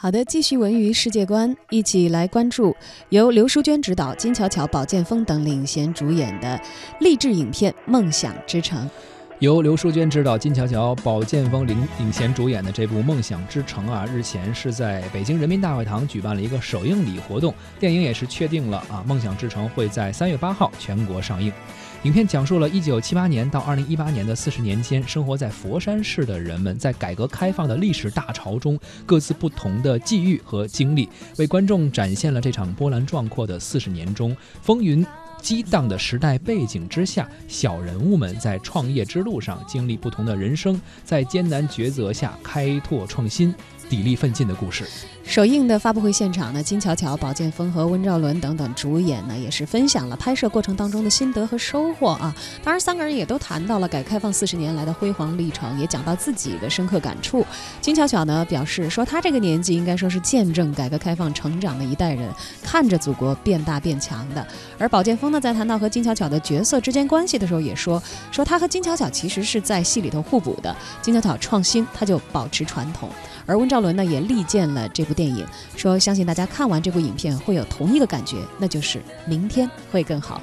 好的，继续文娱世界观，一起来关注由刘淑娟执导、金巧巧、保剑锋等领衔主演的励志影片《梦想之城》。由刘淑娟执导、金巧巧、宝剑锋领领衔主演的这部《梦想之城》啊，日前是在北京人民大会堂举办了一个首映礼活动，电影也是确定了啊，《梦想之城》会在三月八号全国上映。影片讲述了1978年到2018年的四十年间，生活在佛山市的人们在改革开放的历史大潮中各自不同的际遇和经历，为观众展现了这场波澜壮阔的四十年中风云。激荡的时代背景之下，小人物们在创业之路上经历不同的人生，在艰难抉择下开拓创新。砥砺奋进的故事。首映的发布会现场呢，金巧巧、宝剑锋和温兆伦等等主演呢，也是分享了拍摄过程当中的心得和收获啊。当然，三个人也都谈到了改革开放四十年来的辉煌历程，也讲到自己的深刻感触。金巧巧呢表示说，他这个年纪应该说是见证改革开放成长的一代人，看着祖国变大变强的。而宝剑锋呢，在谈到和金巧巧的角色之间关系的时候，也说说他和金巧巧其实是在戏里头互补的。金巧巧创新，他就保持传统。而温兆伦呢也力荐了这部电影，说相信大家看完这部影片会有同一个感觉，那就是明天会更好。